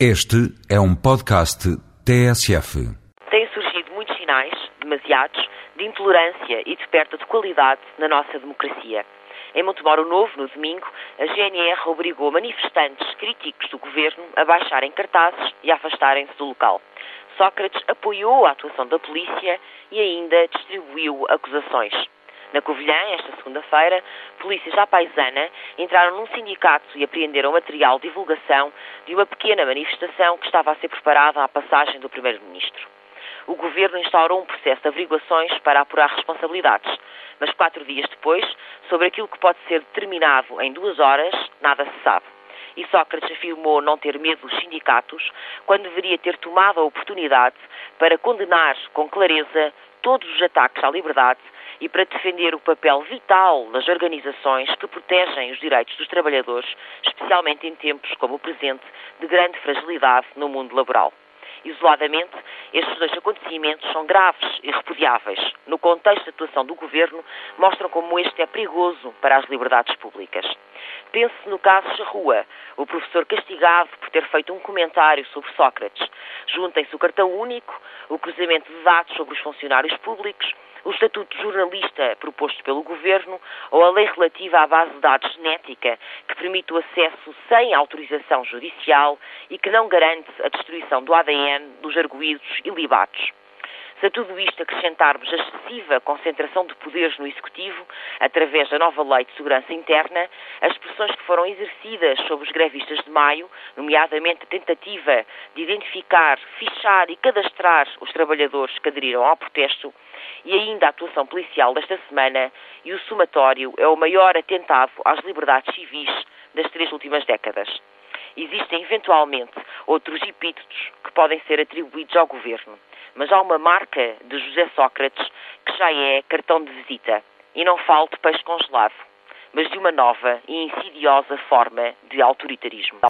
Este é um podcast TSF. Têm surgido muitos sinais, demasiados, de intolerância e de perda de qualidade na nossa democracia. Em Montemoro Novo, no domingo, a GNR obrigou manifestantes críticos do governo a baixarem cartazes e a afastarem-se do local. Sócrates apoiou a atuação da polícia e ainda distribuiu acusações. Na Covilhã, esta segunda-feira, polícia já paisana entraram num sindicato e apreenderam material de divulgação de uma pequena manifestação que estava a ser preparada à passagem do Primeiro-Ministro. O governo instaurou um processo de averiguações para apurar responsabilidades, mas quatro dias depois, sobre aquilo que pode ser determinado em duas horas, nada se sabe. E Sócrates afirmou não ter medo dos sindicatos, quando deveria ter tomado a oportunidade para condenar com clareza todos os ataques à liberdade e para defender o papel vital das organizações que protegem os direitos dos trabalhadores, especialmente em tempos como o presente de grande fragilidade no mundo laboral. Isoladamente, estes dois acontecimentos são graves e repudiáveis. No contexto de atuação do governo, mostram como este é perigoso para as liberdades públicas. Pense no caso Charrua, o professor castigado por ter feito um comentário sobre Sócrates. Juntem-se o cartão único, o cruzamento de dados sobre os funcionários públicos, o Estatuto de Jornalista proposto pelo Governo ou a lei relativa à base de dados genética, que permite o acesso sem autorização judicial e que não garante a destruição do ADN dos arguídos ilibados. Se a tudo isto acrescentarmos a excessiva concentração de poderes no Executivo, através da nova Lei de Segurança Interna, as pressões que foram exercidas sobre os grevistas de maio, nomeadamente a tentativa de identificar, fichar e cadastrar os trabalhadores que aderiram ao protesto, e ainda a atuação policial desta semana, e o somatório é o maior atentado às liberdades civis das três últimas décadas. Existem eventualmente outros epítetos que podem ser atribuídos ao governo, mas há uma marca de José Sócrates que já é cartão de visita. E não falta peixe congelado, mas de uma nova e insidiosa forma de autoritarismo.